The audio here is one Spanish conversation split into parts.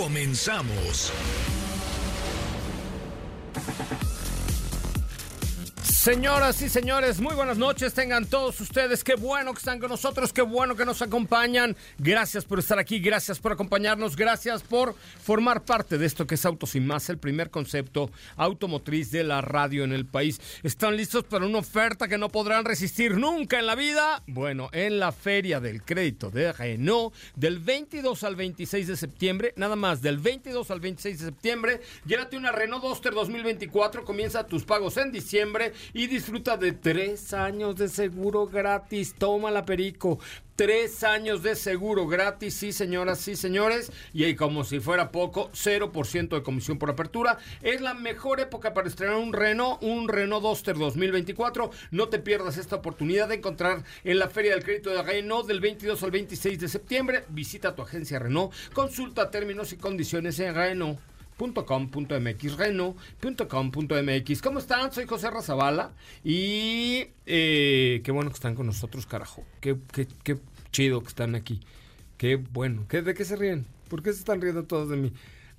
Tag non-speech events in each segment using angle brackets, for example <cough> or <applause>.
Comenzamos. Señoras y señores, muy buenas noches. Tengan todos ustedes. Qué bueno que están con nosotros, qué bueno que nos acompañan. Gracias por estar aquí, gracias por acompañarnos, gracias por formar parte de esto que es Autos y Más, el primer concepto automotriz de la radio en el país. ¿Están listos para una oferta que no podrán resistir nunca en la vida? Bueno, en la Feria del Crédito de Renault, del 22 al 26 de septiembre, nada más, del 22 al 26 de septiembre, llévate una Renault Duster 2024, comienza tus pagos en diciembre y disfruta de tres años de seguro gratis. Toma la perico. Tres años de seguro gratis, sí señoras, sí señores. Y ahí como si fuera poco, 0% de comisión por apertura. Es la mejor época para estrenar un Renault, un Renault Duster 2024. No te pierdas esta oportunidad de encontrar en la Feria del Crédito de Renault del 22 al 26 de septiembre. Visita tu agencia Renault, consulta términos y condiciones en Renault .com.mx, reno.com.mx. ¿Cómo están? Soy José Razabala y eh, qué bueno que están con nosotros, carajo. Qué, qué, qué chido que están aquí. Qué bueno. ¿Qué, ¿De qué se ríen? ¿Por qué se están riendo todos de mí?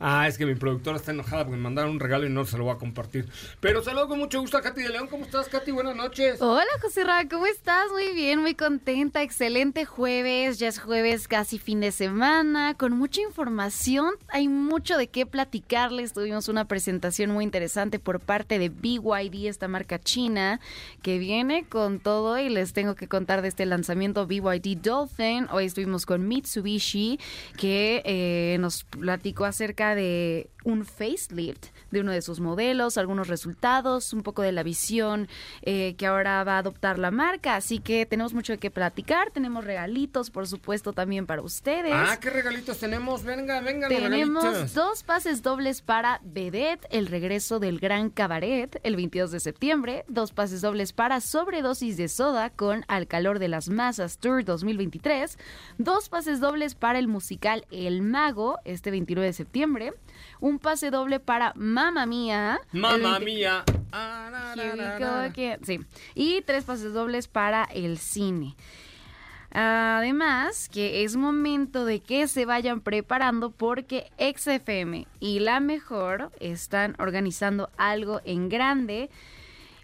Ah, es que mi productora está enojada porque me mandaron un regalo y no se lo voy a compartir. Pero saludo con mucho gusto a Katy de León. ¿Cómo estás, Katy? Buenas noches. Hola, José Ra, ¿cómo estás? Muy bien, muy contenta. Excelente jueves. Ya es jueves, casi fin de semana, con mucha información. Hay mucho de qué platicarles. Tuvimos una presentación muy interesante por parte de BYD, esta marca china, que viene con todo y les tengo que contar de este lanzamiento BYD Dolphin. Hoy estuvimos con Mitsubishi, que eh, nos platicó acerca de un facelift de uno de sus modelos, algunos resultados, un poco de la visión eh, que ahora va a adoptar la marca. Así que tenemos mucho de qué platicar. Tenemos regalitos, por supuesto, también para ustedes. Ah, ¿qué regalitos tenemos? Venga, venga, Tenemos dos pases dobles para Vedette, el regreso del Gran Cabaret, el 22 de septiembre. Dos pases dobles para Sobredosis de Soda con Al Calor de las Masas Tour 2023. Dos pases dobles para el musical El Mago, este 29 de septiembre un pase doble para Mamma Mía. Mamma Mía. Sí. Y tres pases dobles para el cine. Además, que es momento de que se vayan preparando porque XFM y La Mejor están organizando algo en grande.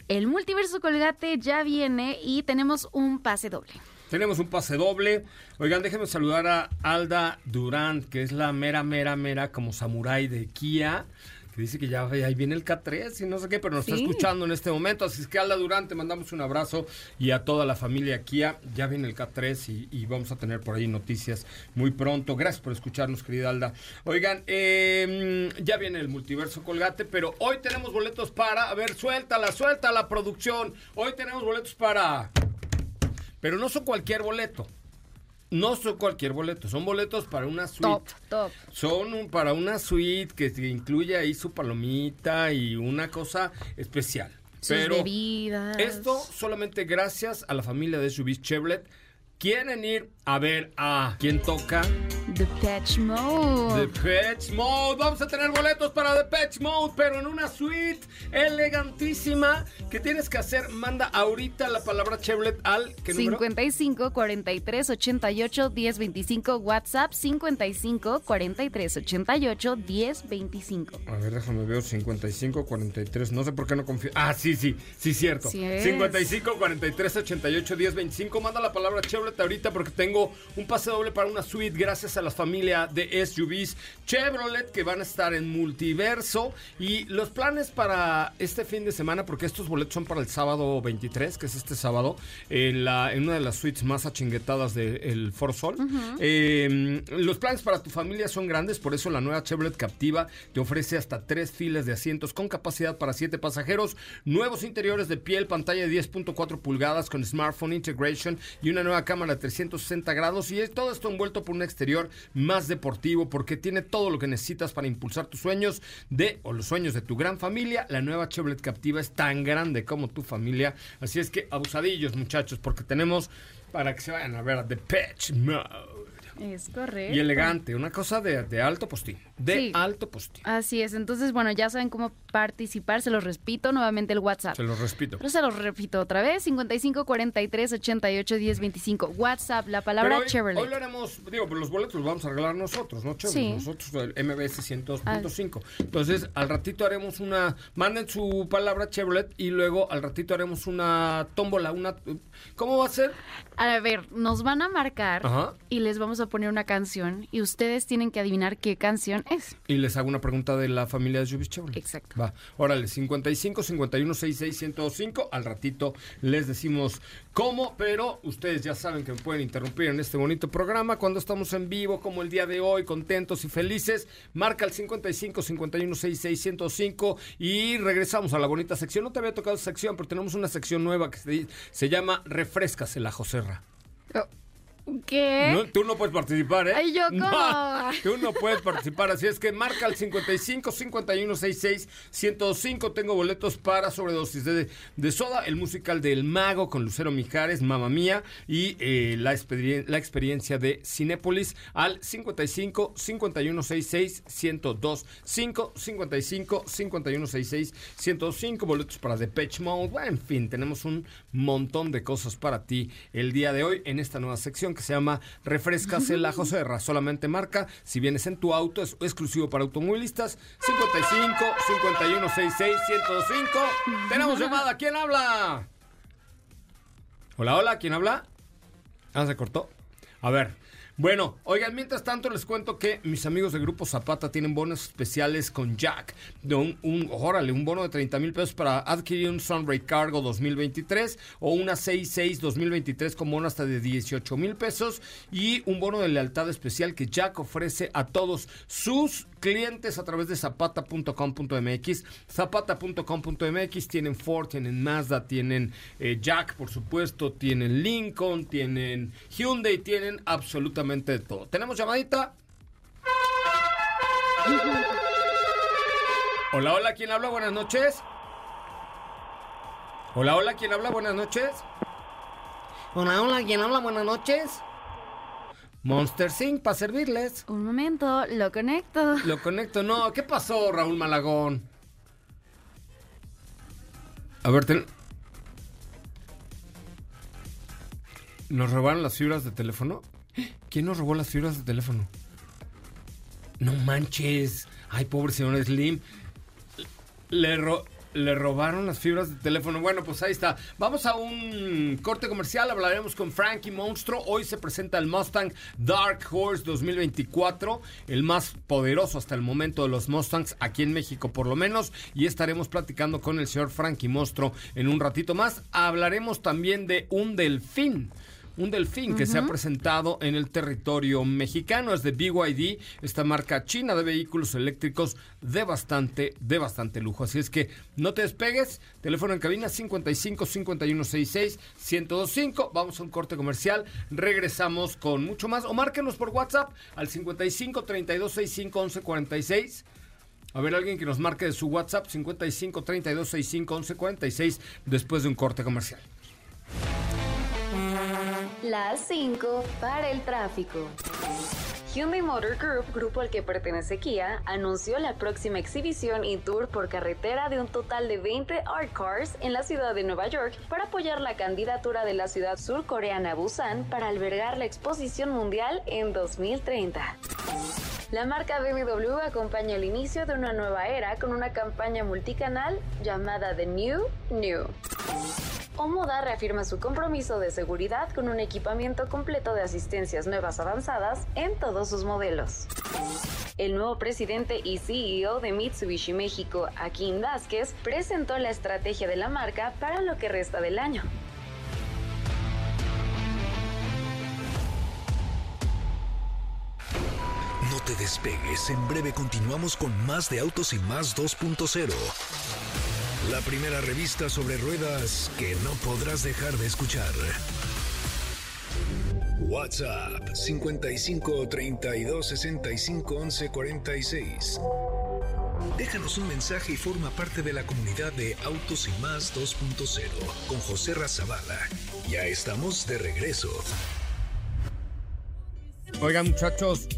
El multiverso Colgate ya viene y tenemos un pase doble. Tenemos un pase doble. Oigan, déjenme saludar a Alda Durant, que es la mera, mera, mera como samurái de Kia. Que dice que ya ahí viene el K3 y no sé qué, pero nos está escuchando en este momento. Así es que Alda Durant, te mandamos un abrazo y a toda la familia Kia. Ya viene el K3 y, vamos a tener por ahí noticias muy pronto. Gracias por escucharnos, querida Alda. Oigan, em, ya viene el multiverso Colgate, pero hoy tenemos boletos para. A ver, suéltala, suelta la producción. Hoy tenemos boletos para. Pero no son cualquier boleto. No son cualquier boleto, son boletos para una suite. Top, top. Son para una suite que incluye ahí su palomita y una cosa especial. Sus Pero bebidas. Esto solamente gracias a la familia de SUVs Chevrolet. Quieren ir a ver a quién toca. The Patch Mode. The Patch Mode. Vamos a tener boletos para The Patch Mode, pero en una suite elegantísima. ¿Qué tienes que hacer? Manda ahorita la palabra Chevrolet al ¿qué 55 43 88 10 25 WhatsApp 55 43 88 10 25. A ver, déjame ver 55 43. No sé por qué no confío. Ah, sí, sí, sí, cierto. 55 43 88 10 25. Manda la palabra Chevrolet ahorita porque tengo un pase doble para una suite gracias a la familia de SUVs Chevrolet que van a estar en multiverso. Y los planes para este fin de semana, porque estos boletos son para el sábado 23, que es este sábado, en, la, en una de las suites más achinguetadas del For Sol. Em, los planes para tu familia son grandes, por eso la nueva Chevrolet Captiva te ofrece hasta tres filas de asientos con capacidad para siete pasajeros, nuevos interiores de piel, pantalla de 10.4 pulgadas con smartphone integration y una nueva cámara cámara de 360 grados y es todo esto envuelto por un exterior más deportivo porque tiene todo lo que necesitas para impulsar tus sueños de o los sueños de tu gran familia. La nueva Chevrolet Captiva es tan grande como tu familia, así es que abusadillos muchachos porque tenemos para que se vayan a ver a The Patch Mode. Es correcto. Y elegante, una cosa de, de alto postín. De Sí. alto postín. Así es. Entonces, bueno, ya saben cómo participar. Se los repito nuevamente el WhatsApp. Se los repito. Pero se los repito otra vez, 55 43 88 10 25. WhatsApp, la palabra hoy, Chevrolet. hoy lo haremos, digo, pues los boletos los vamos a regalar nosotros, ¿no, Chevrolet? Sí. Nosotros, el MBS 102.5. Entonces, al ratito haremos una, manden su palabra Chevrolet y luego al ratito haremos una tómbola, una, ¿cómo va a ser? A ver, nos van a marcar Ajá. y les vamos a poner una canción y ustedes tienen que adivinar qué canción es. Y les hago una pregunta de la familia de Jubis. Exacto. Va, órale, 55 51 66 105. Al ratito les decimos cómo, pero ustedes ya saben que me pueden interrumpir en este bonito programa cuando estamos en vivo, como el día de hoy, contentos y felices. Marca el 55 51 66 105 y regresamos a la bonita sección. No te había tocado esa sección, pero tenemos una sección nueva que se, se llama Refrescasela, Joserra. ¿Qué? No, tú no puedes participar, ¿eh? Ay, yo, ¿cómo? No, <laughs> tú no puedes participar, así es que marca el 55 51 66 105. Tengo boletos para sobredosis de, de soda, el musical del Mago con Lucero Mijares, Mamma Mía, y eh, la, experien- la experiencia de Cinépolis al 55 51 66 102 5 55 51 66 105. Boletos para Depeche Mode. Bueno, en fin, tenemos un montón de cosas para ti el día de hoy en esta nueva sección que se llama Refrescasela Joserra. Solamente marca, si vienes en tu auto, es exclusivo para automovilistas, 55 51 66 105. Tenemos llamada, ¿quién habla? Hola, hola, ¿quién habla? Ah, se cortó. A ver. Bueno, oigan, mientras tanto les cuento que mis amigos de Grupo Zapata tienen bonos especiales con Jack. De un, órale, un bono de 30 mil pesos para adquirir un Sunray Cargo 2023 o una 66 2023 con bono hasta de 18 mil pesos y un bono de lealtad especial que Jack ofrece a todos sus clientes a través de zapata.com.mx. Zapata.com.mx tienen Ford, tienen Mazda, tienen eh, Jack, por supuesto, tienen Lincoln, tienen Hyundai, tienen absolutamente todo. ¿Tenemos llamadita? Hola, hola, ¿quién habla? Buenas noches. Hola, hola, ¿quién habla? Buenas noches. Hola, hola, ¿quién habla? Buenas noches. Monster Sync para servirles. Un momento, lo conecto. Lo conecto. No, ¿qué pasó, Raúl Malagón? A ver, ten... ¿Nos robaron las fibras de teléfono? ¿Quién nos robó las fibras de teléfono? No manches. Ay, pobre señor Slim. Le, ro- le robaron las fibras de teléfono. Bueno, pues ahí está. Vamos a un corte comercial. Hablaremos con Frankie Monstro. Hoy se presenta el Mustang Dark Horse 2024. El más poderoso hasta el momento de los Mustangs aquí en México, por lo menos. Y estaremos platicando con el señor Frankie Monstro en un ratito más. Hablaremos también de un delfín. Un delfín que se ha presentado en el territorio mexicano. Es de BYD, esta marca china de vehículos eléctricos de bastante, de bastante lujo. Así es que no te despegues. Teléfono en cabina 55 51 66 1025. Vamos a un corte comercial. Regresamos con mucho más. O márquenos por WhatsApp al 55 32 65 11 46. A ver, alguien que nos marque de su WhatsApp 55 32 65 11 46 después de un corte comercial. Las 5 para el tráfico. Hyundai Motor Group, grupo al que pertenece Kia, anunció la próxima exhibición y tour por carretera de un total de 20 art cars en la ciudad de Nueva York para apoyar la candidatura de la ciudad surcoreana Busan para albergar la exposición mundial en 2030. La marca BMW acompaña el inicio de una nueva era con una campaña multicanal llamada The New New. Omoda reafirma su compromiso de seguridad con un equipamiento completo de asistencias nuevas avanzadas en todos sus modelos. El nuevo presidente y CEO de Mitsubishi México, Akin Vázquez, presentó la estrategia de la marca para lo que resta del año. No te despegues, en breve continuamos con más de Autos y Más 2.0. La primera revista sobre ruedas que no podrás dejar de escuchar. WhatsApp 55 32 65 11 46. Déjanos un mensaje y forma parte de la comunidad de Autos y Más 2.0 con José Razabala. Ya estamos de regreso. Oigan, muchachos,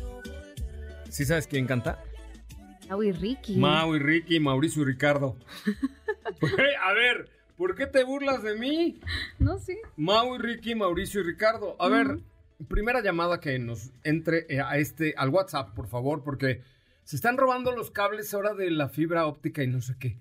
¿sí sabes quién canta? Mau y Ricky. Mau y Ricky, Mauricio y Ricardo. <laughs> A ver, ¿por qué te burlas de mí? No sé. Mau y Ricky, Mauricio y Ricardo. A ver, primera llamada que nos entre eh, a este, al WhatsApp, por favor, porque se están robando los cables ahora de la fibra óptica y no sé qué.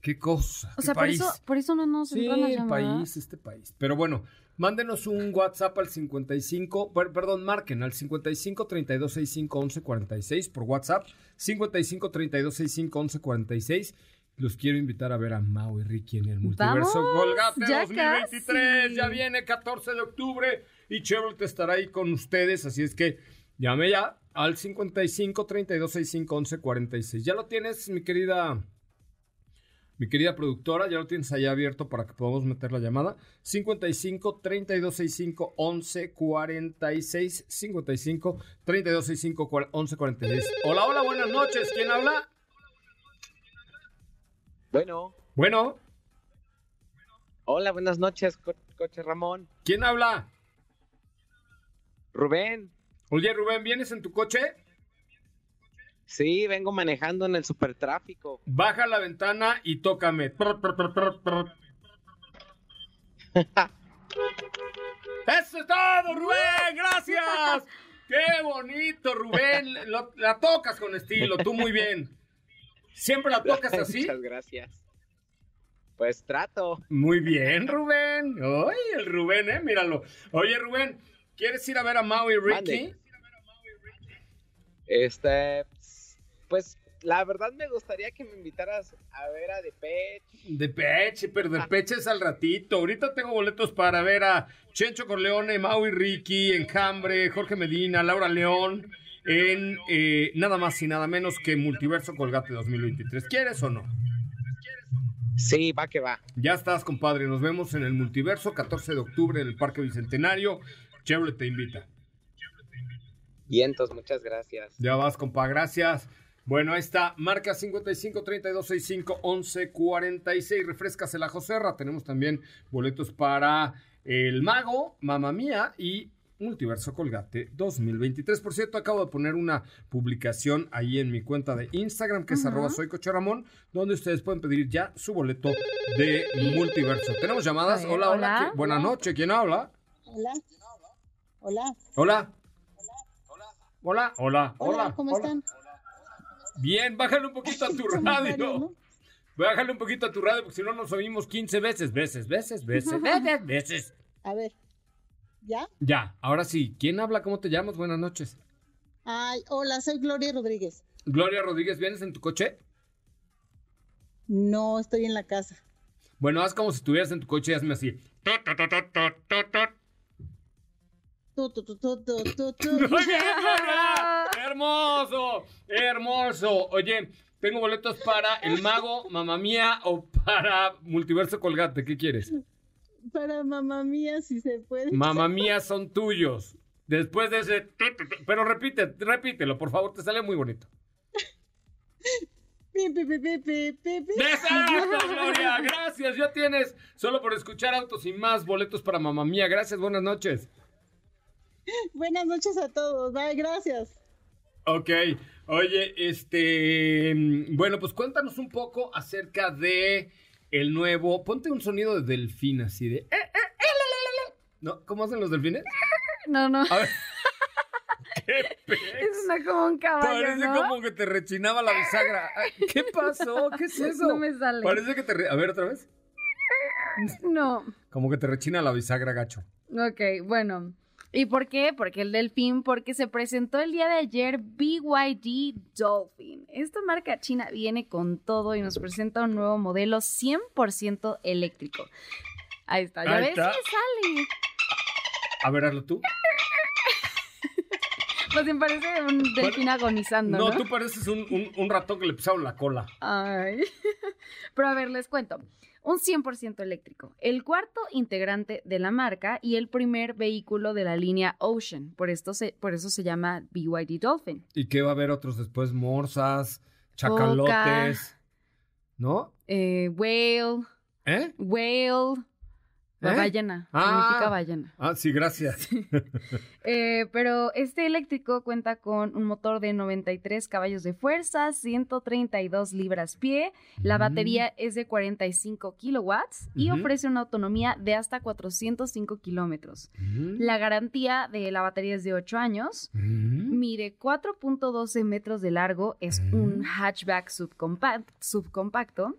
Qué cosa. O sea, por eso, por eso no nos Sí, entran las el llamadas. país, este país. Pero bueno, mándenos un WhatsApp al 55, per- perdón, marquen al 55 32 65 11 46 por WhatsApp, 55 32 65 11 46. Los quiero invitar a ver a Mau y Ricky en el multiverso. Golgate ¡Ya 2023. casi! Ya viene 14 de octubre y Chevrolet estará ahí con ustedes, así es que llame ya al 55 32 65 11 46. Ya lo tienes, mi querida mi querida productora, ya lo tienes allá abierto para que podamos meter la llamada. 55 3265 11 46 55 3265 cuar- 11 46. Hola, hola, buenas noches. ¿Quién habla? Bueno, Bueno, hola, buenas noches, co- coche Ramón. ¿quién habla? Rubén, Oye, Rubén, ¿vienes en tu coche? sí, vengo manejando en el supertráfico. Baja la ventana y tócame. ¡Eso es todo, Rubén! ¡Gracias! ¡Qué bonito, Rubén! Lo- la tocas con estilo, tú muy bien. ¿Siempre la tocas <laughs> así? Muchas gracias. Pues trato. Muy bien, Rubén. ¡Ay, el Rubén, eh! Míralo. Oye, Rubén, ¿quieres ir a ver a Mau y Ricky? Este, pues la verdad me gustaría que me invitaras a ver a Depeche. De Peche, pero de Peche es al ratito. Ahorita tengo boletos para ver a Chencho Corleone, Mau y Ricky, Enjambre, Jorge Medina, Laura León, en eh, nada más y nada menos que Multiverso Colgate 2023. ¿Quieres o no? Sí, va que va. Ya estás, compadre. Nos vemos en el Multiverso, 14 de octubre en el Parque Bicentenario. Chevrolet te invita. Vientos, muchas gracias. Ya vas, compa, gracias. Bueno, ahí está, marca 55 32 65 11 46. Refrescasela, Joserra. Tenemos también boletos para El Mago, Mamá Mía y Multiverso Colgate 2023. Por cierto, acabo de poner una publicación ahí en mi cuenta de Instagram, que es arroba soy donde ustedes pueden pedir ya su boleto de Multiverso. ¿Tenemos llamadas? Hola, hola. hola. ¿qué- Buenas noches, ¿quién habla? Hola. Hola. Hola. Hola, hola, Hola, hola. ¿cómo hola. están? Bien, bájale un poquito a tu <laughs> radio. Bájale un poquito a tu radio porque si no nos oímos 15 veces, veces, veces, veces, <laughs> veces, veces. A ver. ¿Ya? Ya, ahora sí. ¿Quién habla? ¿Cómo te llamas? Buenas noches. Ay, hola, soy Gloria Rodríguez. Gloria Rodríguez, ¿vienes en tu coche? No estoy en la casa. Bueno, haz como si estuvieras en tu coche y hazme así. Tu, tu, tu. <laughs> Muy bien. Hermoso, hermoso. Oye, tengo boletos para El Mago, Mamá Mía o para Multiverso Colgate. ¿Qué quieres? Para mamá mía, si se puede. Mamá Mía son tuyos. Después de ese... Pero repite, repítelo, por favor, te sale muy bonito. ¡Exacto, <laughs> Gloria! Gracias, ya tienes, solo por escuchar autos y más boletos para mamá mía. Gracias, buenas noches. <laughs> Buenas noches a todos. Bye, gracias. Ok, oye, este, mm, bueno, pues cuéntanos un poco acerca de el nuevo, ponte un sonido de delfín así de, eh, eh, eh, la, la, la, la. ¿no? ¿Cómo hacen los delfines? <laughs> No, no. A ver. <laughs> ¿Qué pez? Es una como un caballo, Parece ¿no? como que te rechinaba la bisagra. ¿Qué pasó? ¿Qué es eso? No me sale. Parece que te, re- a ver otra vez. No. Como que te rechina la bisagra, gacho. Ok, bueno. ¿Y por qué? Porque el delfín, porque se presentó el día de ayer BYD Dolphin. Esta marca china viene con todo y nos presenta un nuevo modelo 100% eléctrico. Ahí está, ya Ahí ves, está. sí sale. A ver, hazlo tú. <laughs> Pues me parece un delfín agonizando, ¿no? No, tú pareces un, un- un ratón que le pisaron la cola. Ay. <laughs> Pero a ver, les cuento. Un 100% eléctrico, el cuarto integrante de la marca y el primer vehículo de la línea Ocean. Por, esto se, por eso se llama BYD Dolphin. ¿Y qué va a haber otros después? Morsas, chacalotes, ¿no? Eh, whale, ¿Eh? whale, la ¿Eh? ballena, Ah. significa ballena. Ah, sí, gracias. <laughs> Eh, pero este eléctrico cuenta con un motor de 93 caballos de fuerza, 132 libras-pie. La Mm. batería es de 45 kilowatts y ofrece una autonomía de hasta 405 kilómetros. La garantía de la batería es de 8 años. Mm. Mide 4.12 metros de largo, es un hatchback subcompa- subcompacto.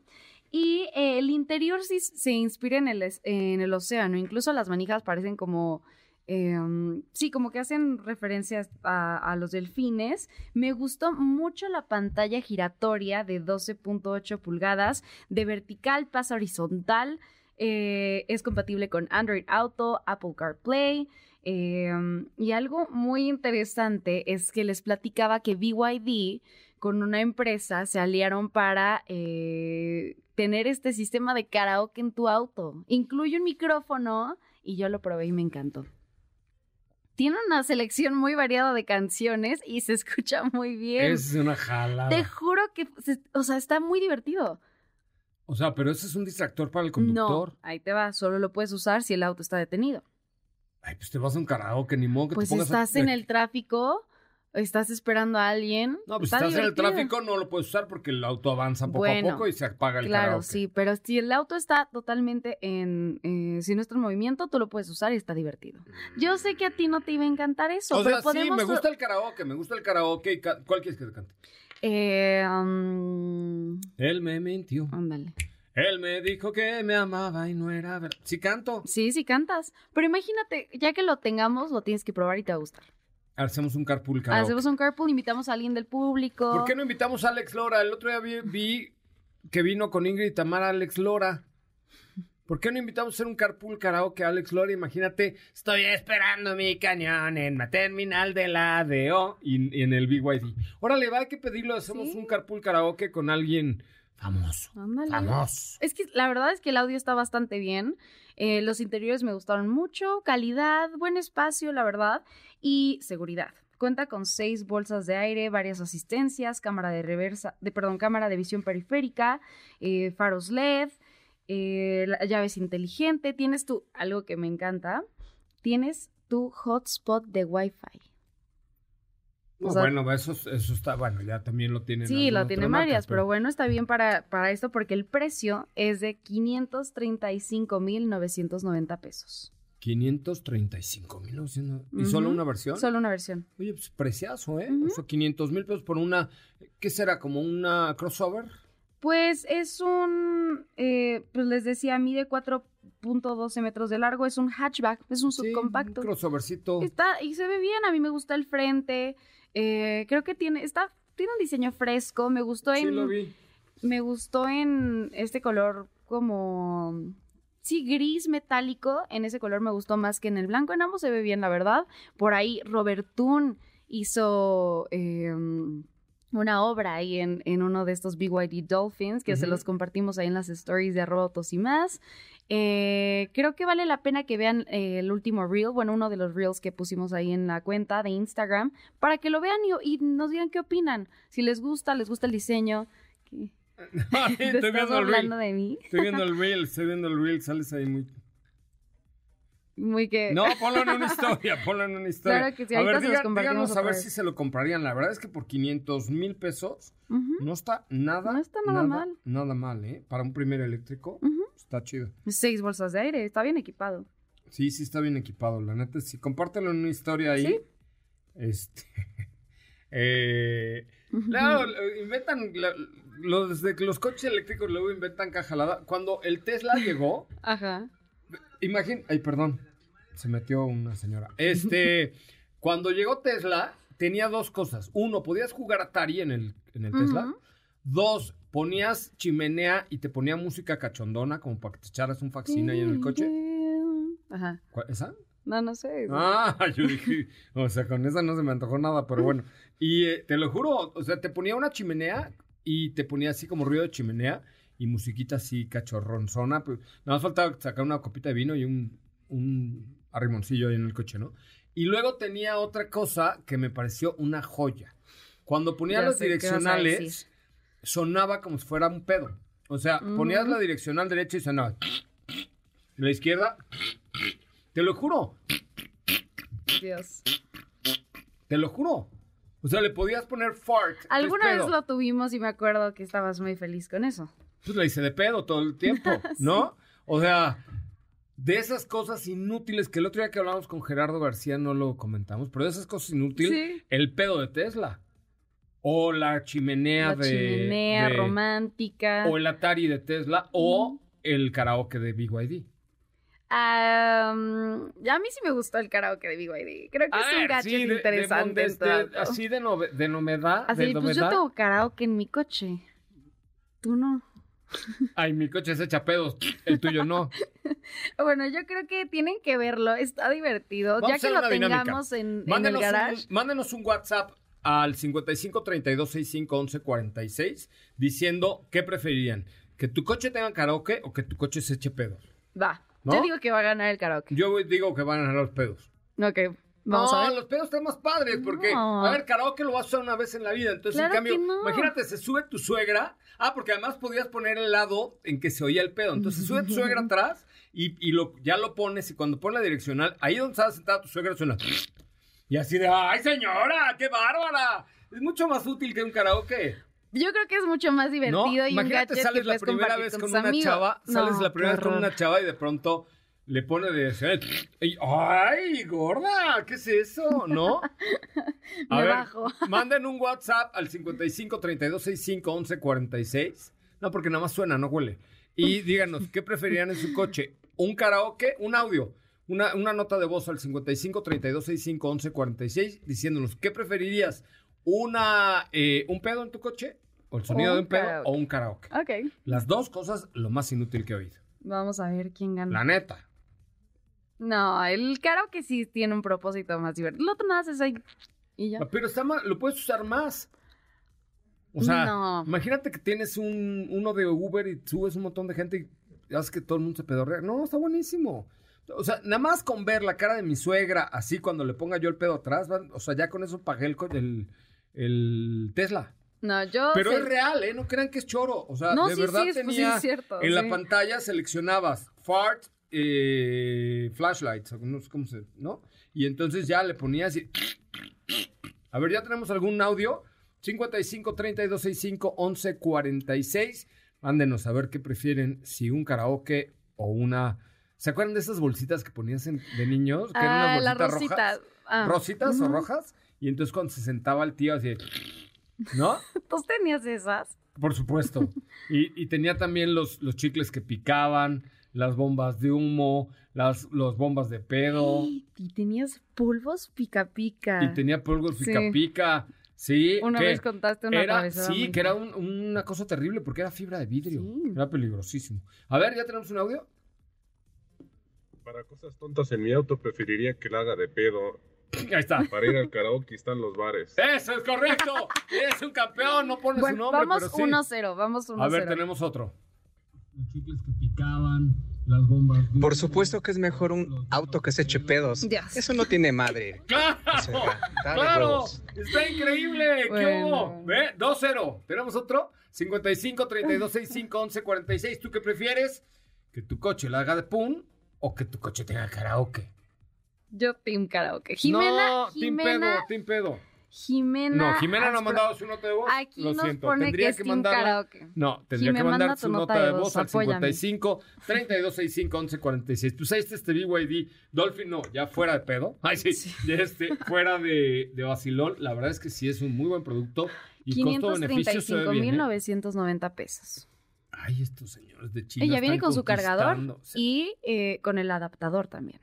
Y eh, el interior sí se inspira en el, en el océano. Incluso las manijas parecen como. eh, sí, como que hacen referencias a, los delfines. Me gustó mucho la pantalla giratoria de 12.8 pulgadas, de vertical, pasa horizontal. eh, es compatible con Android Auto, Apple CarPlay. eh, y algo muy interesante es que les platicaba que BYD con una empresa se aliaron para eh, tener este sistema de karaoke en tu auto. Incluye un micrófono y yo lo probé y me encantó. Tiene una selección muy variada de canciones y se <laughs> escucha muy bien. Es una jalada. Te juro que, se- o sea, está muy divertido. O sea, pero ese es un distractor para el conductor. No, ahí te va, solo lo puedes usar si el auto está detenido. Ay, pues te vas a un karaoke, ni modo que Pues te pongas a- estás en el tráfico, estás esperando a alguien. No, pues está estás en el tráfico, no lo puedes usar porque el auto avanza poco Bueno, a poco y se apaga el Claro, karaoke. sí, pero si el auto está totalmente en, eh, si en movimiento, tú lo puedes usar y está divertido. Yo sé que a ti no te iba a encantar eso, O pero sea, sí, me gusta el karaoke, me gusta el karaoke. y ca- ¿Cuál quieres que te cante? Eh, um, Él me mintió. ándale. Él me dijo que me amaba y no era verdad. Sí canto. Sí, sí cantas, pero imagínate, ya que lo tengamos, lo tienes que probar y te va a gustar. Hacemos un carpool karaoke. Hacemos un carpool, invitamos a alguien del público. ¿Por qué no invitamos a Alex Lora? El otro día vi, vi que vino con Ingrid y Tamara Alex Lora. ¿Por qué no invitamos a hacer un carpool karaoke a Alex Lora? Imagínate, estoy esperando mi cañón en la terminal de la ADO y, y en el BYD. Órale, va, hay que pedirlo, hacemos Sí. un carpool karaoke con alguien famoso. Ándale. Famoso. Es que la verdad es que el audio está bastante bien. Eh, los interiores me gustaron mucho, calidad, buen espacio, la verdad, y seguridad. Cuenta con seis bolsas de aire, varias asistencias, cámara de reversa, de perdón, cámara de visión periférica, eh, faros LED, eh, la llave es inteligente. Tienes tu algo que me encanta, tienes tu hotspot de Wi-Fi. No, O sea- bueno, eso, eso está, bueno, ya también lo tienen. Sí, lo algunas tiene otras varias, pero bueno, está bien para, para esto porque el precio es de 535,990 pesos. 535 mil. ¿Y Ujú. solo una versión? Solo una versión. Oye, pues preciazo, ¿eh? O sea, 500 mil pesos por una. ¿Qué será? ¿Como una crossover? Pues es un, eh, pues les decía, mide 4.12 metros de largo, es un hatchback, es un Sí, subcompacto. un crossovercito. Está, y se ve bien, a mí me gusta el frente, eh, creo que tiene, está, tiene un diseño fresco, me gustó Sí, en, lo vi. me gustó en este color como, sí, gris metálico, en ese color me gustó más que en el blanco, en ambos se ve bien, la verdad. Por ahí Robertun hizo eh, una obra ahí en, en uno de estos BYD Dolphins, que se los compartimos ahí en las stories de arroba autos y más. Eh, creo que vale la pena que vean eh, el último reel, bueno, uno de los reels que pusimos ahí en la cuenta de Instagram, para que lo vean y, y nos digan qué opinan. Si les gusta, les gusta el diseño. ¿Qué? <laughs> Ay, <laughs> ¿Te estoy estás viendo el hablando reel. de mí? Estoy viendo el <laughs> reel, estoy viendo el reel, sales ahí muy... Muy que... No, ponlo en una historia, ponlo en una historia. Claro que sí, a ver, diga- díganos a ver si se lo comprarían. La verdad es que por 500 mil pesos no está nada, No está nada mal. Nada mal, ¿eh? Para un primer eléctrico ujú. Está chido. Seis bolsas de aire, está bien equipado. Sí, sí está bien equipado, la neta. Sí, compártelo en una historia ahí. Sí. Este... <laughs> eh... Claro, inventan la- los de los coches eléctricos luego inventan cajalada. Cuando el Tesla <laughs> llegó, Ajá. imagín, ay, perdón, se metió una señora. Este, cuando llegó Tesla tenía dos cosas. Uno, podías jugar Atari en el en el Tesla. Dos, ponías chimenea y te ponía música cachondona como para que te echaras un faxina ahí en el coche. Ajá. ¿Cuál- ¿Esa? No, no sé. Ah, <laughs> yo dije, o sea, con esa no se me antojó nada, pero bueno. Y eh, te lo juro, o sea, te ponía una chimenea y te ponía así como ruido de chimenea y musiquita así cachorronzona. Pues, nada más faltaba sacar una copita de vino y un, un arrimoncillo ahí en el coche, ¿no? Y luego tenía otra cosa que me pareció una joya. Cuando ponía Ya los direccionales. Sonaba como si fuera un pedo. O sea, ponías la direccional derecha y sonaba. La izquierda, te lo juro, Dios. te lo juro. O sea, le podías poner fart. Alguna vez lo tuvimos y me acuerdo que estabas muy feliz con eso. Pues la hice de pedo todo el tiempo, <laughs> ¿no? O sea, de esas cosas inútiles que el otro día que hablamos con Gerardo García no lo comentamos, pero de esas cosas inútiles, Sí. el pedo de Tesla. O la chimenea La de. chimenea de- romántica. O el Atari de Tesla. O el karaoke de BYD. Ah, mm, a mí sí me gustó el karaoke de BYD. Creo que A es un gadget sí, de- de interesante. de- así de, nove- de novedad. Así, de pues yo tengo karaoke en mi coche. Tú no. Ay, mi coche se echa pedos. El tuyo no. <laughs> Bueno, yo creo que tienen que verlo. Está divertido. Vamos ya que lo dinámica. tengamos en, en el garage. un, mándenos un WhatsApp al 55 32 65 11 46 diciendo qué preferirían. ¿Que tu coche tenga karaoke o que tu coche se eche pedos? Va. ¿No? Yo digo que va a ganar el karaoke. Yo digo que van a ganar los pedos. Ok. Vamos no, a ver. los pedos están más padres porque, No. a ver, karaoke lo vas a usar una vez en la vida. Entonces, Claro en cambio, no. imagínate, se sube tu suegra. Ah, porque además podías poner el lado en que se oía el pedo. Entonces, sube tu suegra <laughs> atrás y, y lo, ya lo pones. Y cuando pones la direccional, ahí donde estaba sentada tu suegra suena. Y así de, ¡ay, señora! ¡Qué bárbara! Es mucho más útil que un karaoke. Yo creo que es mucho más divertido ¿No? y un Imagínate, gadget sales que la primera vez con una amigos. chava, sales No, la primera vez con una chava y de pronto le pone de y, ¡ay, gorda! ¿Qué es eso? ¿No? <laughs> A Me ver, bajo. <laughs> manden un WhatsApp al 55 32 65 11 46. No, porque nada más suena, no huele. Y díganos, ¿qué preferían en su coche? ¿Un karaoke? ¿Un audio? Una, una nota de voz al 55 32 65 11 46 diciéndonos, ¿qué preferirías? Una, eh, ¿Un pedo en tu coche? ¿O el sonido O de un pedo? karaoke. ¿O un karaoke? Ok. Las dos cosas, lo más inútil que he oído. Vamos a ver quién gana. La neta. No, el karaoke sí tiene un propósito más divertido. Lo más es ahí. Y ya. Pero está lo puedes usar más. O sea, No. imagínate que tienes un, uno de Uber y subes un montón de gente y haces que todo el mundo se pedorrea. No, está buenísimo. O sea, nada más con ver la cara de mi suegra así cuando le ponga yo el pedo atrás, o sea, ya con eso pagué el, el, el Tesla. No, yo. Pero sé- es real, ¿eh? No crean que es choro. O sea, No, de sí, verdad sí, sí, tenía es cierto, en la sí. pantalla seleccionabas fart, eh, flashlights, no sé cómo se, ¿no? Y entonces ya le ponías y... A ver, ya tenemos algún audio. 55 32 65 11 46. Mándenos a ver qué prefieren, si un karaoke o una... ¿Se acuerdan de esas bolsitas que ponías en- de niños? Que eran Ah, unas la bolsitas rosita. rojas. Ah. ¿Rositas o rojas? Y entonces cuando se sentaba el tío así... ¿No? <laughs> ¿Tú tenías esas? Por supuesto. Y, y tenía también los, los chicles que picaban, las bombas de humo, las los bombas de pedo. Y tenías polvos pica pica. Y tenía polvos Sí. pica pica. Sí. Una que vez contaste una era, Sí, muy que era un- una cosa terrible porque era fibra de vidrio. Sí. Era peligrosísimo. A ver, ¿ya tenemos un audio? Para cosas tontas en mi auto preferiría que la haga de pedo. Ahí está. Para ir al karaoke están los bares. ¡Eso es correcto! ¡Es un campeón! No pone su Bueno, nombre, vamos pero sí. 1-0, vamos 1-0. A ver, tenemos otro. Los chicles que picaban, las bombas. Por supuesto que es mejor un auto que se eche pedos. Dios. Eso no tiene madre. <laughs> ¡Claro! O sea, dale ¡Claro! huevos. ¡Está increíble! ¿Qué Bueno. hubo? ¿Ve? 2-0. ¿Tenemos otro? 55 32 65 11 46. ¿Tú qué prefieres? ¿Que tu coche la haga de pum o que tu coche tenga karaoke? Yo team karaoke. Jimena, no, Team Pedo, Jimena, Team Pedo. Jimena. No, Jimena no ha mandado su nota de voz. Aquí Lo nos siento. pone Tendría que es karaoke. No, tendría que mandar manda su nota de voz al apóyame. 55 32 65 11 46. Pues está este BYD. Dolphin no, ya fuera de pedo. Ay, sí. de Este, fuera de, de vacilón. La verdad es que sí es un muy buen producto. Y costo-beneficio se ve bien. ¿eh? 535.990 pesos. Ay, estos señores de China. Ella viene con su cargador y eh, con el adaptador también.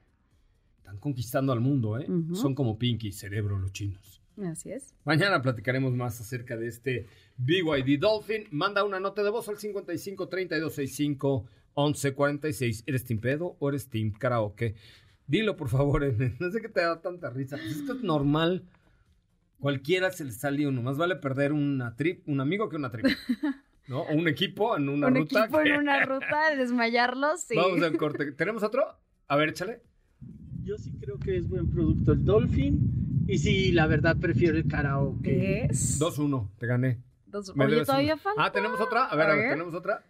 Están conquistando al mundo, ¿eh? Son como Pinky, cerebro, los chinos. Así es. Mañana platicaremos más acerca de este BYD Dolphin. Manda una nota de voz al 55 32 65 11 46. ¿Eres Team Pedo o eres Team Karaoke? Dilo, por favor. <laughs> No sé qué te da tanta risa. Pues esto es normal. Cualquiera se le sale uno. Más vale perder una trip, un amigo que una trip. <laughs> ¿no? O un equipo en una un ruta. equipo que- en una <laughs> ruta, desmayarlos, sí. Vamos al corte. ¿Tenemos otro? A ver, échale. Yo sí creo que es buen producto el Dolphin. Y sí, la verdad prefiero el karaoke. ¿Ves? 2-1, te gané. Dos- Me Oye, debes todavía uno. falta. Ah, ¿tenemos otra? A ver, a A ver, ver. ¿tenemos otra?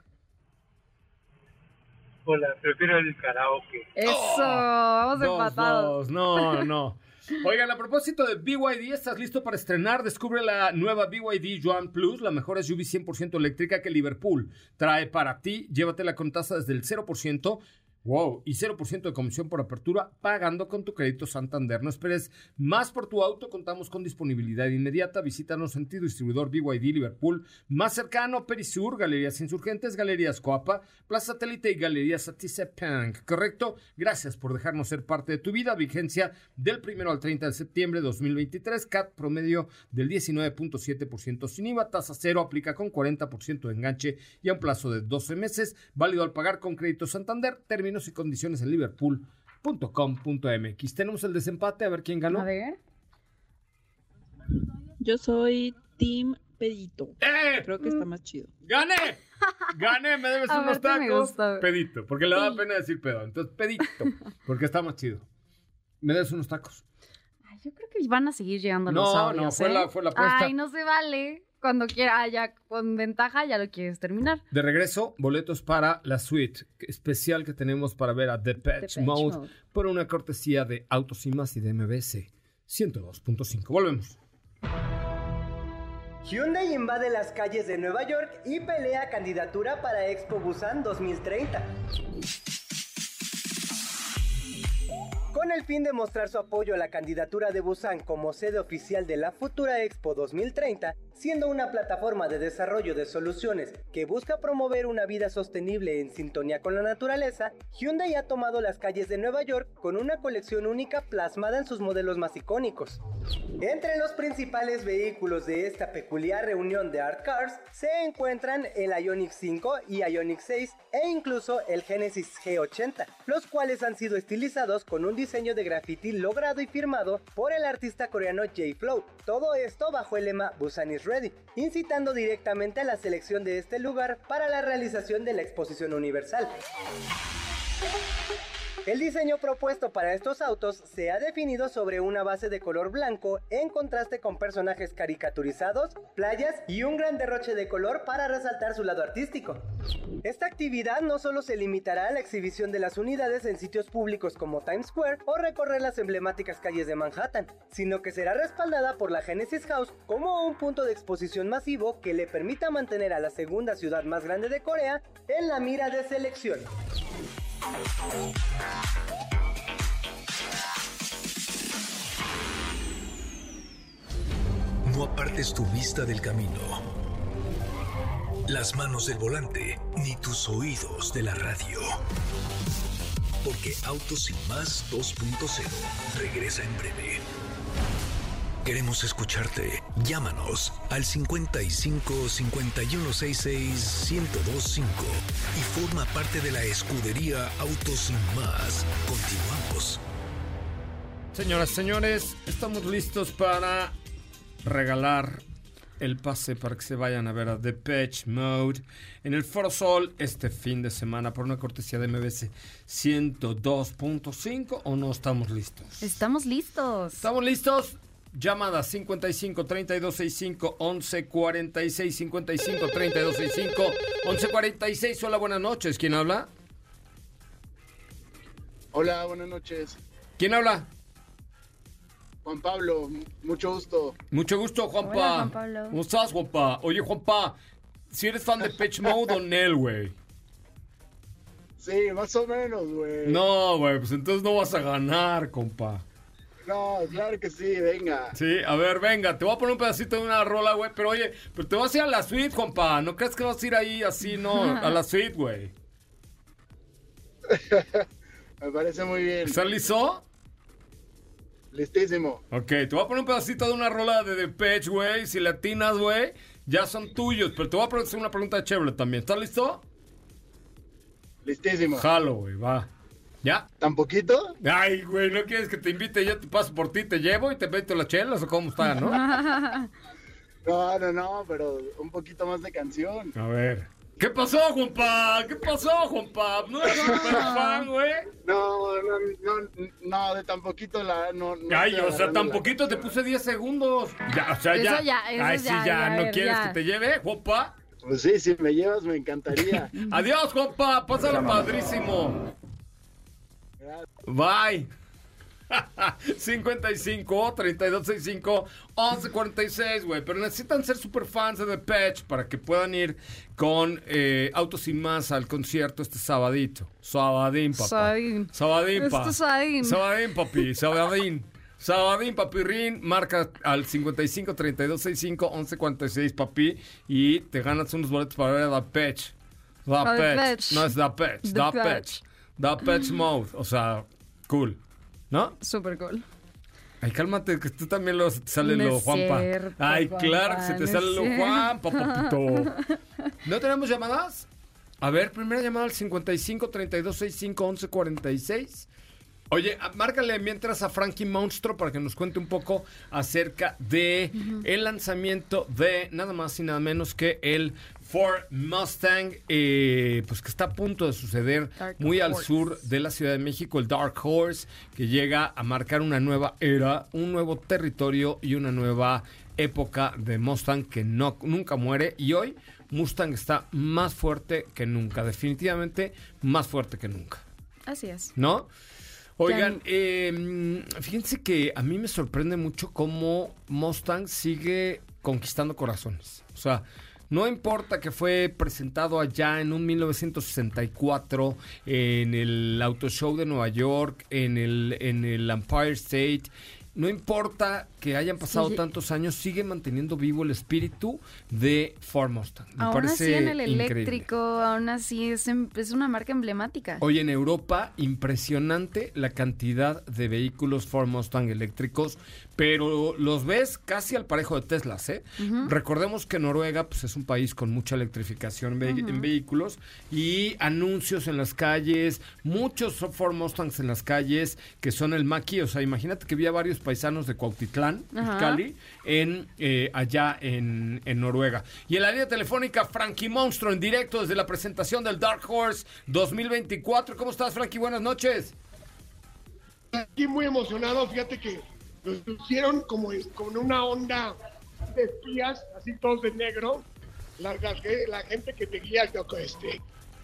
Hola, prefiero el karaoke. Eso, vamos Dos, empatados. dos. No, no. Oigan, a propósito de BYD, ¿estás listo para estrenar? Descubre la nueva BYD Yuan Plus, la mejor SUV 100% eléctrica que Liverpool trae para ti. Llévatela con tasa desde el 0%. Wow, y 0% de comisión por apertura pagando con tu crédito Santander. No esperes más por tu auto, contamos con disponibilidad inmediata. Visítanos en tu distribuidor BYD Liverpool más cercano, Perisur, Galerías Insurgentes, Galerías Coapa, Plaza Satélite y Galerías Atizapunk. ¿Correcto? Gracias por dejarnos ser parte de tu vida. Vigencia del 1 al 30 de septiembre de 2023. CAT promedio del 19.7% sin IVA. Tasa cero aplica con 40% de enganche y a un plazo de 12 meses. Válido al pagar con crédito Santander. Términos y condiciones en liverpool.com.mx. Tenemos el desempate. A ver quién ganó. A ver. Yo soy Team Pedito. ¡Eh! Creo que está más chido. ¡Gané! ¡Gané! Me debes <laughs> unos Aparte me tacos. gustó. Pedito, porque le da pena decir pedo. Entonces, pedito, porque está más chido. Me debes unos tacos. Ay, yo creo que van a seguir llegando No, los no, audios, fue ¿eh? la- fue la apuesta. Ay, no se vale. Cuando quiera, ah, ya con ventaja, ya lo quieres terminar. De regreso, boletos para la suite especial que tenemos para ver a The Patch Depeche Mode, Mode. por una cortesía de Autos y Más y de MBS 102.5. Volvemos. Hyundai invade las calles de Nueva York y pelea candidatura para Expo Busan 2030. Con el fin de mostrar su apoyo a la candidatura de Busan como sede oficial de la futura Expo 2030, siendo una plataforma de desarrollo de soluciones que busca promover una vida sostenible en sintonía con la naturaleza, Hyundai ha tomado las calles de Nueva York con una colección única plasmada en sus modelos más icónicos. Entre los principales vehículos de esta peculiar reunión de Art Cars se encuentran el Ioniq 5 y Ioniq 6 e incluso el Genesis G80, los cuales han sido estilizados con un diseño de graffiti logrado y firmado por el artista coreano J-Flow. Todo esto bajo el lema Busan is Ready, incitando directamente a la selección de este lugar para la realización de la exposición universal. El diseño propuesto para estos autos se ha definido sobre una base de color blanco en contraste con personajes caricaturizados, playas y un gran derroche de color para resaltar su lado artístico. Esta actividad no solo se limitará a la exhibición de las unidades en sitios públicos como Times Square o recorrer las emblemáticas calles de Manhattan, sino que será respaldada por la Genesis House como un punto de exposición masivo que le permita mantener a la segunda ciudad más grande de Corea en la mira de selección. No apartes tu vista del camino, las manos del volante, ni tus oídos de la radio. Porque Autos y Más 2.0 regresa en breve. Queremos escucharte. Llámanos al 55 5166 1025 y forma parte de la escudería Autos y Más. Continuamos. Señoras, señores, estamos listos para regalar el pase para que se vayan a ver a The Patch Mode en el Foro Sol este fin de semana por una cortesía de MBS 102.5 o no estamos listos. Estamos listos. ¿Estamos listos? Llamada 55 3265 11 46 55 3265 11 46. Hola, buenas noches. ¿Quién habla? Hola, buenas noches. ¿Quién habla? Juan Pablo, mucho gusto. Mucho gusto, Juanpa. Hola, Juan Pablo. ¿Cómo estás, Juanpa? Oye, Juanpa, si eres fan de Pitch Mode o Nel, güey. Sí, más o menos, güey. No, güey, pues entonces no vas a ganar, compa. No, claro que sí, venga. Sí, a ver, venga, te voy a poner un pedacito de una rola, güey, pero oye, pero te vas a ir a la suite, compa. No crees que vas a ir ahí así, no, a la suite, güey. <laughs> Me parece muy bien. ¿Estás listo? Listísimo. Ok, te voy a poner un pedacito de una rola de Depeche, güey. Si latinas, güey, ya son tuyos. Pero te voy a hacer una pregunta de Chevrolet también. ¿Estás listo? Listísimo. Jalo, güey, va. ¿Ya? ¿Tan poquito? Ay, güey, ¿no quieres que te invite? Yo te paso por ti, te llevo y te meto las chelas o cómo está, ¿no? <laughs> No, no, no, pero un poquito más de canción. A ver. ¿Qué pasó, Juanpa? ¿Qué pasó, Juanpa? No eres super <laughs> fan, güey. No, no, no, no, de tan poquito la. No, no Ay, o sea, tan la- te puse 10 segundos. Ya, o sea, Eso ya. ya, eso Ay, sí, ya, ya. ya, a ¿No ver, quieres ya. que te lleve, Juanpa? Pues sí, si me llevas me encantaría. <laughs> Adiós, Juanpa. Pásala padrísimo. Bye. 55 3265 1146, güey. Pero necesitan ser super fans de The Patch para que puedan ir con eh, Autos y Más al concierto este sabadito. Sabadín, papá. Sabadín. Sabadín, pa. Este sabadín. Sabadín, papi. <laughs> Sabadín. Sabadín, papirrín, marca al 55 32 65 11 46, papi, y te ganas unos boletos para ver a The Patch. The Patch. Patch. No es The Patch, The The Patch. Patch. The Patch Mode. O sea, cool. ¿No? Súper cool. Ay, cálmate, que tú también lo, se te sale No lo Juanpa. cierto, Ay, Juanpa, claro que se te no sale lo. Juanpa, papito. <laughs> ¿No tenemos llamadas? A ver, primera llamada al 55 32 65 11 46. Oye, márcale mientras a Frankie Monstro para que nos cuente un poco acerca de el lanzamiento de nada más y nada menos que el Ford Mustang, eh, pues que está a punto de suceder Dark muy al sur de la Ciudad de México, el Dark Horse, que llega a marcar una nueva era, un nuevo territorio y una nueva época de Mustang que no, nunca muere. Y hoy Mustang está más fuerte que nunca, definitivamente más fuerte que nunca. Así es. ¿No? Oigan, eh, fíjense que a mí me sorprende mucho cómo Mustang sigue conquistando corazones. O sea, no importa que fue presentado allá en un 1964 en el Auto Show de Nueva York, en el, en el Empire State. No importa que hayan pasado tantos años, sigue manteniendo vivo el espíritu de Ford Mustang. Me aún parece así en el increíble. eléctrico, aún así es, em- es una marca emblemática. Hoy en Europa, impresionante la cantidad de vehículos Ford Mustang eléctricos, pero los ves casi al parejo de Teslas, ¿eh? Recordemos que Noruega pues, es un país con mucha electrificación en, ve- Ujú. en vehículos y anuncios en las calles, muchos Ford Mustangs en las calles que son el maqui, o sea, imagínate que había varios paisanos de Cuautitlán, Ajá. Cali, en, eh, allá en, en Noruega. Y en la línea telefónica, Frankie Monstro, en directo desde la presentación del Dark Horse 2024. ¿Cómo estás, Frankie? Buenas noches. Aquí muy emocionado, fíjate que los pusieron como en una onda de espías, así todos de negro. La, la, la gente que te guía, este,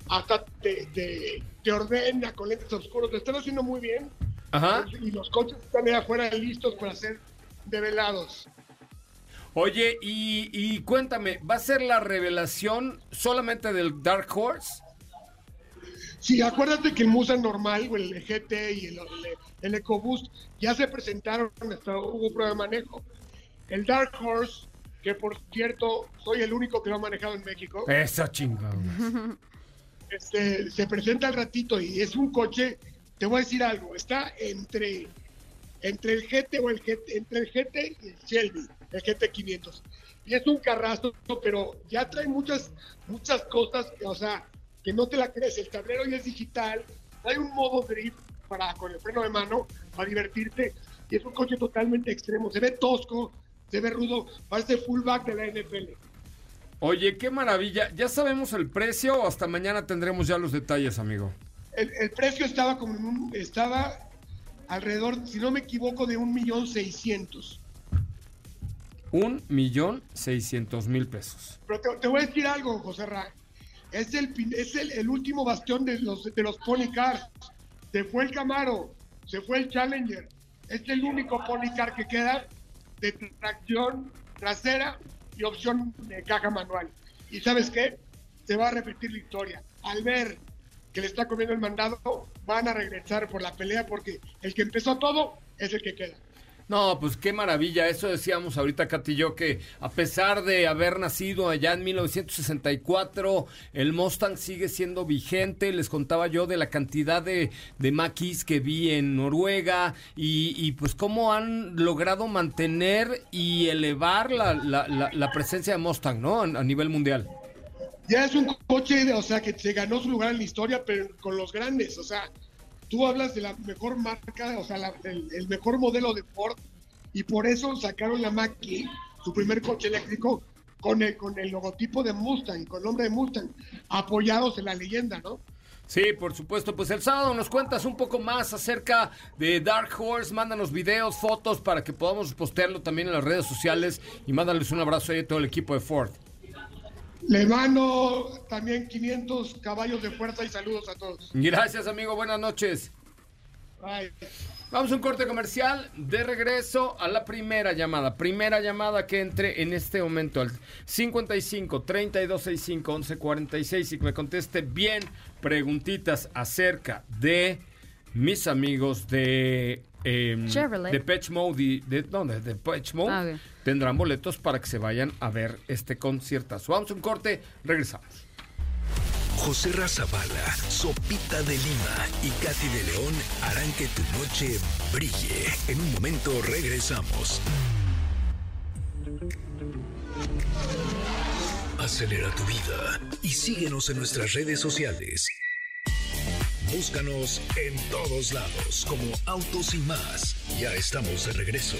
hasta te, te, te ordena con lentes oscuros. Lo están haciendo muy bien. Ajá. Y los coches están ahí afuera listos para ser develados. Oye, y, y cuéntame, ¿va a ser la revelación solamente del Dark Horse? Sí, acuérdate que el Mustang normal, o el GT y el, el, el EcoBoost ya se presentaron, hasta hubo prueba de manejo. El Dark Horse, que por cierto soy el único que lo ha manejado en México, Esa chingada. <laughs> este, se presenta al ratito y es un coche, te voy a decir algo, está entre, entre el GT o el GT, entre el GT y el Shelby, el GT 500. Y es un carrazo, pero ya trae muchas, muchas cosas, que, o sea, que no te la crees. El tablero ya es digital, hay un modo drift para con el freno de mano para divertirte y es un coche totalmente extremo. Se ve tosco, se ve rudo, parece fullback de la NFL. Oye, qué maravilla. ¿Ya sabemos el precio o hasta mañana tendremos ya los detalles, amigo? El, el precio estaba como en un- estaba alrededor, si no me equivoco, de un millón seiscientos. Un millón seiscientos mil pesos. Pero te, te voy a decir algo, José Ra. Es el es el, el último bastión de los de los Pony Cars. Se fue el Camaro, se fue el Challenger. Es el único Pony Car que queda de tracción trasera y opción de caja manual. ¿Y sabes qué? Se va a repetir la historia. Al ver que le está comiendo el mandado, van a regresar por la pelea porque el que empezó todo es el que queda. No, pues qué maravilla. Eso decíamos ahorita, Katy yo, que a pesar de haber nacido allá en 1964, el Mustang sigue siendo vigente. Les contaba yo de la cantidad de, de maquis que vi en Noruega y, y, pues cómo han logrado mantener y elevar la, la- la- presencia de Mustang, ¿no? A, nivel mundial. ya es un coche, o sea, que se ganó su lugar en la historia, pero con los grandes, o sea, tú hablas de la mejor marca, o sea, la- el, mejor modelo de Ford, y por eso sacaron la Mach-E su primer coche eléctrico con el, con el logotipo de Mustang, con el nombre de Mustang, apoyados en la leyenda, ¿no? Sí, por supuesto. Pues el sábado nos cuentas un poco más acerca de Dark Horse. Mándanos videos, fotos para que podamos postearlo también en las redes sociales y mándales un abrazo ahí a todo el equipo de Ford. Le mando también 500 caballos de fuerza y saludos a todos. Gracias, amigo. Buenas noches. Bye. Vamos a un corte comercial. De regreso a la primera llamada. Primera llamada que entre en este momento al 55 3265 1146 y que me conteste bien preguntitas acerca de mis amigos de. Eh, Chevrolet. de Patch Mode y de, no, de, de Patch Mode Ah. Tendrán boletos para que se vayan a ver este conciertazo. Vamos a un corte, regresamos. José Razabala, Sopita de Lima y Katy de León harán que tu noche brille. En un momento regresamos. Acelera tu vida y síguenos en nuestras redes sociales. Búscanos en todos lados como Autos y más. Ya estamos de regreso.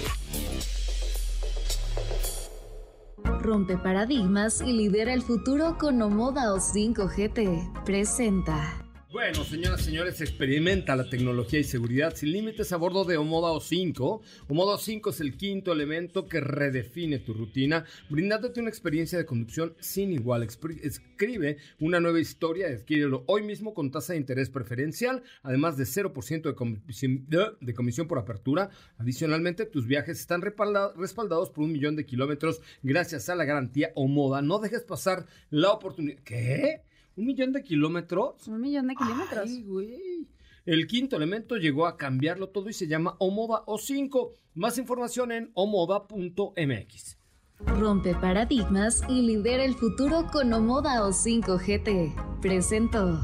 Rompe paradigmas y lidera el futuro con Omoda O5 GT. Presenta. Bueno, señoras y señores, experimenta la tecnología y seguridad sin límites a bordo de Omoda O5. Omoda O5 es el quinto elemento que redefine tu rutina, brindándote una experiencia de conducción sin igual. Escribe una nueva historia y adquiérelo hoy mismo con tasa de interés preferencial, además de 0% de comisión, de- comisión por apertura. Adicionalmente, tus viajes están respalda- respaldados por un millón de kilómetros gracias a la garantía Omoda. No dejes pasar la oportunidad. ¿Qué? ¿Un millón de kilómetros? Un millón de kilómetros. Ay, güey. El quinto elemento llegó a cambiarlo todo y se llama Omoda O5. Más información en omoda.mx. Rompe paradigmas y lidera el futuro con Omoda O5 GT. Presentó.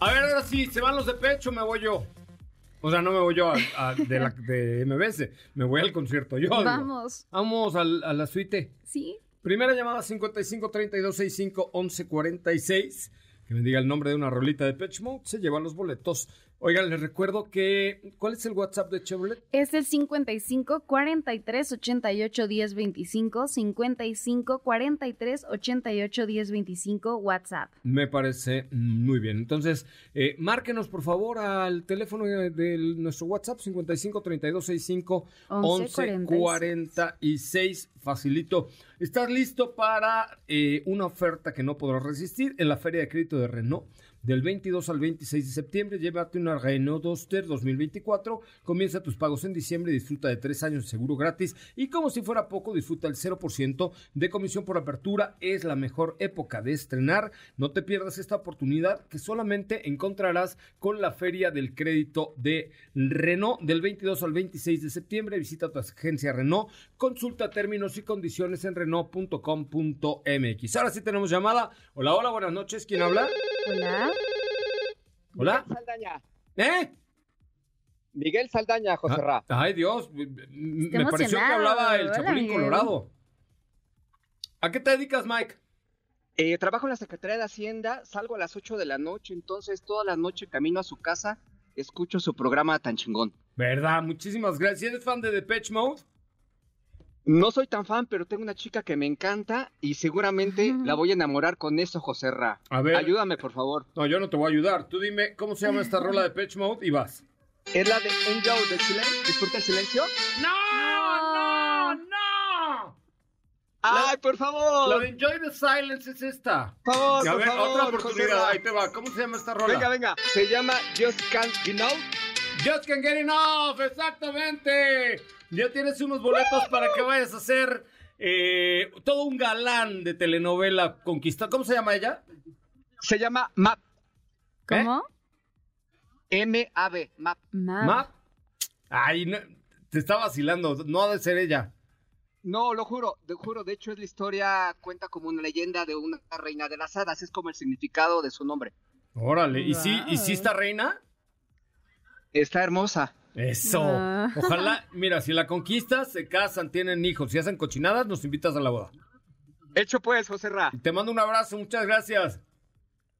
A ver, ahora sí, ¿se van los de pecho o me voy yo? O sea, no me voy yo a- a- de, la, de MBS, me voy al concierto yo. digo. Vamos. Vamos al- a la suite. Sí. Primera llamada 55 32 65 11 46. Que me diga el nombre de una rolita de Pitch Mode, se llevan los boletos. Oigan, les recuerdo que. ¿Cuál es el WhatsApp de Chevrolet? Es el 55 43 88 10 25. 55 43 88 10 25 WhatsApp. Me parece muy bien. Entonces, eh, márquenos por favor al teléfono de, de nuestro WhatsApp 55 32 65 11 46. Facilito. ¿Estás listo para eh, una oferta que no podrás resistir en la Feria de Crédito de Renault? Del 22 al 26 de septiembre, llévate una Renault Duster 2024. Comienza tus pagos en diciembre disfruta de tres años de seguro gratis. Y como si fuera poco, disfruta el 0% de comisión por apertura. Es la mejor época de estrenar. No te pierdas esta oportunidad que solamente encontrarás con la Feria del Crédito de Renault del 22 al 26 de septiembre. Visita tu agencia Renault. Consulta términos y condiciones en Renault.com.mx. Ahora sí tenemos llamada. Hola, hola, buenas noches. ¿Quién habla? Hola. Hola. Miguel Saldaña. ¿Eh? Miguel Saldaña, José Ra. Ah, ay, Dios. Me pareció que hablaba el Hola, Chapulín Miguel. Colorado. ¿A qué te dedicas, Mike? Eh, trabajo en la Secretaría de Hacienda, salgo a las 8 de la noche, entonces toda la noche camino a su casa, escucho su programa tan chingón. ¿Verdad? Muchísimas gracias. ¿Eres fan de Depeche Mode? No soy tan fan, pero tengo una chica que me encanta y seguramente la voy a enamorar con eso, José Ra. A ver. Ayúdame, por favor. No, yo no te voy a ayudar. Tú dime cómo se llama esta rola de Depeche Mode y vas. ¿Es la de Enjoy the Silence? ¿Disfruta el silencio? ¡No! ¡No! ¡No! ¡Ay, por favor! La de Enjoy the Silence es esta. Por favor, a por ver, favor, otra José oportunidad. Ra. Ahí te va. ¿Cómo se llama esta rola? Venga, venga. Se llama Just Can't You Know. Just Can't Get Enough, exactamente. Ya tienes unos boletos para que vayas a hacer eh, todo un galán de telenovela conquista. ¿Cómo se llama ella? Se llama Map. ¿Cómo? M-A-B. Map. Map. Map. Ay, no, te está vacilando. No ha de ser ella. No, lo juro, te juro. De hecho, es la historia, cuenta como una leyenda de una reina de las hadas. Es como el significado de su nombre. Órale. ¿Y sí, ¿Y sí está reina? Está hermosa. Eso. Ah. <laughs> Ojalá, mira, si la conquistas, se casan, tienen hijos, si hacen cochinadas, nos invitas a la boda. Hecho pues, José Ra. Te mando un abrazo, muchas gracias.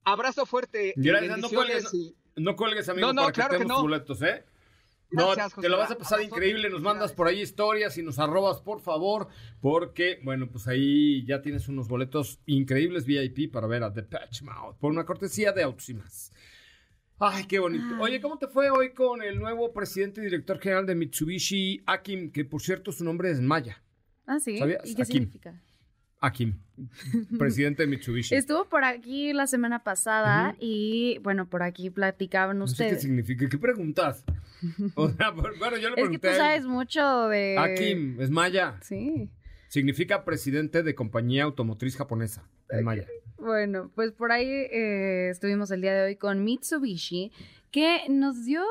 Abrazo fuerte. Gracias, no cuelgues, y- no cuelgues, amigo, No, no, para claro que no. boletos, ¿eh? No, Gracias, te lo vas a pasar increíble, nos mandas por ahí historias y nos arrobas, por favor, porque, bueno, pues ahí ya tienes unos boletos increíbles VIP para ver a The Patch Mouth, por una cortesía de Autos y Más. Ay, qué bonito. Oye, ¿cómo te fue hoy con el nuevo presidente y director general de Mitsubishi, Akim, que por cierto su nombre es Maya? Ah, sí. ¿Sabías? ¿Y qué significa? Akim, presidente de Mitsubishi. <laughs> Estuvo por aquí la semana pasada y bueno, por aquí platicaban No sé qué ustedes. significa. ¿Qué preguntas? <laughs> O sea, bueno, yo le es que pregunté. tú sabes mucho de... Akim, es Maya. Sí. Significa presidente de compañía automotriz japonesa. En Maya. Bueno, pues por ahí eh, estuvimos el día de hoy con Mitsubishi, que nos dio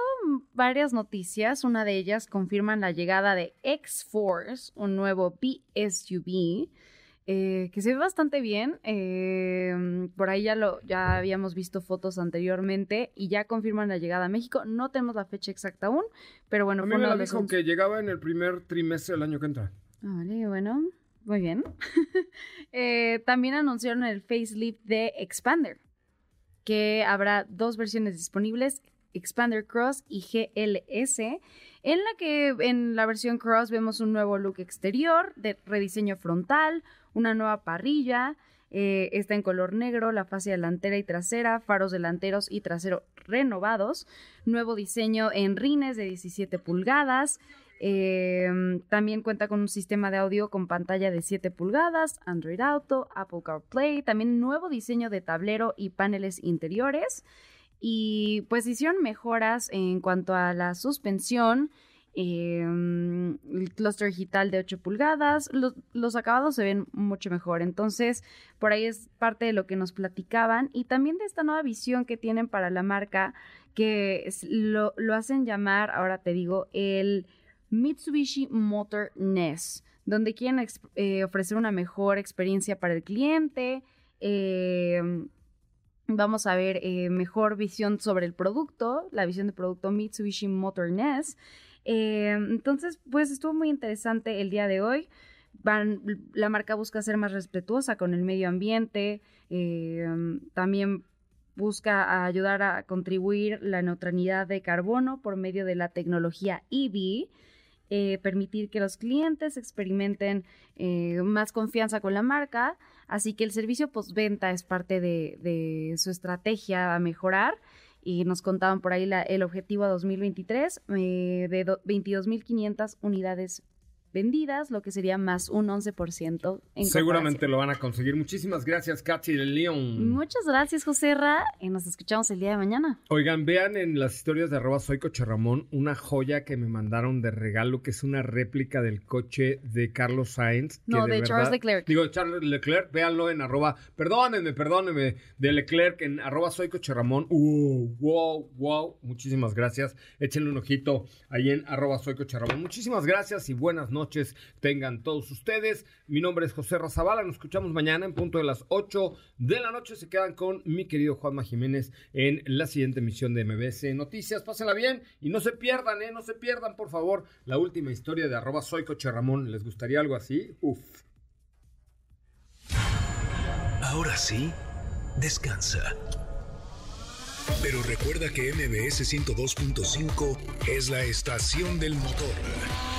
varias noticias. Una de ellas confirman la llegada de X-Force, un nuevo BSUV. eh, que se ve bastante bien. eh, por ahí ya lo ya habíamos visto fotos anteriormente y ya confirman la llegada a México. No tenemos la fecha exacta aún, pero bueno, A mí fue me la dijo que llegaba en el primer trimestre del año que entra. Ah, Vale, bueno, muy bien. <laughs> Eh, también anunciaron el facelift de Expander, que habrá dos versiones disponibles, Expander Cross y GLS, en la que en la versión Cross vemos un nuevo look exterior, de rediseño frontal, una nueva parrilla, eh, está en color negro, la fase delantera y trasera, faros delanteros y trasero renovados, nuevo diseño en rines de 17 pulgadas, eh, también cuenta con un sistema de audio con pantalla de 7 pulgadas, Android Auto, Apple CarPlay, también nuevo diseño de tablero y paneles interiores. Y pues hicieron mejoras en cuanto a la suspensión, eh, el clúster digital de 8 pulgadas, los, los acabados se ven mucho mejor. Entonces, por ahí es parte de lo que nos platicaban y también de esta nueva visión que tienen para la marca, que lo, lo hacen llamar, ahora te digo, el Mitsubishi Motor NES, donde quieren eh, ofrecer una mejor experiencia para el cliente. eh, vamos a ver eh, mejor visión sobre el producto, la visión de producto Mitsubishi Motor entonces, pues estuvo muy interesante el día de hoy. La marca busca ser más respetuosa con el medio ambiente, también busca ayudar a contribuir la neutralidad de carbono por medio de la tecnología EV, eh, permitir que los clientes experimenten eh, más confianza con la marca, así que el servicio postventa es parte de, su estrategia a mejorar. Y nos contaban por ahí el objetivo a 2023 eh, de do- 22.500 unidades vendidas, lo que sería más un 11% en Seguramente lo van a conseguir. Muchísimas gracias, Katy de León. Muchas gracias, José Ra, y nos escuchamos el día de mañana. Oigan, vean en las historias de arroba soy Coche Ramón una joya que me mandaron de regalo, que es una réplica del coche de Carlos Sainz. que No, de Charles Leclerc. Digo, Charles Leclerc, véanlo en arroba, perdónenme, perdónenme, de Leclerc en arroba soy Coche Ramón. Uh, wow, wow, muchísimas gracias. Échenle un ojito ahí en arroba soy Coche Ramón. Muchísimas gracias y buenas noches tengan todos ustedes. Mi nombre es José Razabala, nos escuchamos mañana en punto de las 8 de la noche. Se quedan con mi querido Juanma Jiménez en la siguiente emisión de MBS Noticias. Pásenla bien y no se pierdan, ¿eh? No se pierdan, por favor, la última historia de arroba soy Coche Ramón. ¿Les gustaría algo así? Uf. Ahora sí, descansa. Pero recuerda que MBS 102.5 es la estación del motor.